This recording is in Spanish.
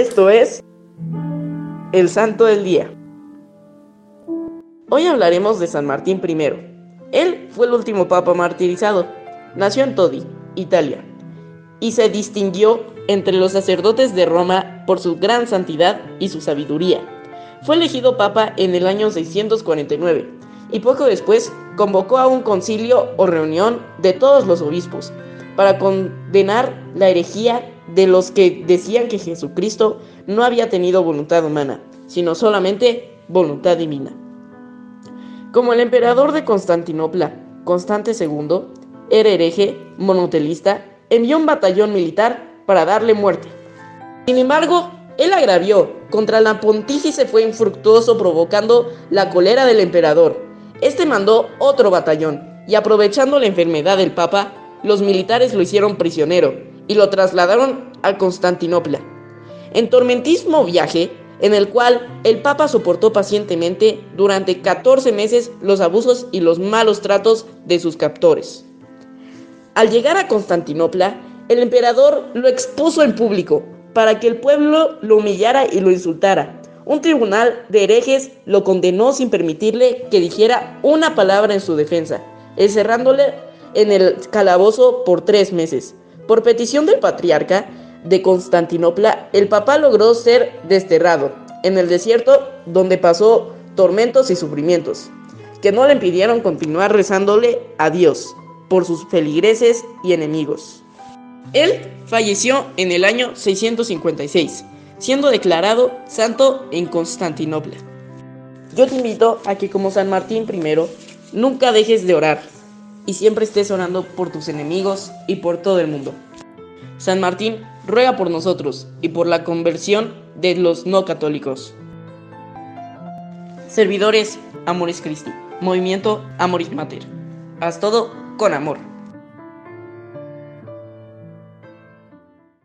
Esto es el Santo del Día. Hoy hablaremos de San Martín I. Él fue el último papa martirizado. Nació en Todi, Italia, y se distinguió entre los sacerdotes de Roma por su gran santidad y su sabiduría. Fue elegido papa en el año 649 y poco después convocó a un concilio o reunión de todos los obispos para condenar la herejía de los que decían que Jesucristo no había tenido voluntad humana, sino solamente voluntad divina. Como el emperador de Constantinopla, Constante II, era hereje, monotelista, envió un batallón militar para darle muerte. Sin embargo, él agravió contra la pontífice fue infructuoso provocando la cólera del emperador. Este mandó otro batallón y aprovechando la enfermedad del papa, los militares lo hicieron prisionero y lo trasladaron a Constantinopla. En tormentismo viaje, en el cual el Papa soportó pacientemente durante 14 meses los abusos y los malos tratos de sus captores. Al llegar a Constantinopla, el emperador lo expuso en público para que el pueblo lo humillara y lo insultara. Un tribunal de herejes lo condenó sin permitirle que dijera una palabra en su defensa, encerrándole en el calabozo por tres meses. Por petición del patriarca, de Constantinopla, el Papa logró ser desterrado en el desierto donde pasó tormentos y sufrimientos, que no le impidieron continuar rezándole a Dios por sus feligreses y enemigos. Él falleció en el año 656, siendo declarado santo en Constantinopla. Yo te invito a que como San Martín I, nunca dejes de orar y siempre estés orando por tus enemigos y por todo el mundo. San Martín ruega por nosotros y por la conversión de los no católicos. Servidores Amoris Christi, Movimiento Amoris Mater. Haz todo con amor.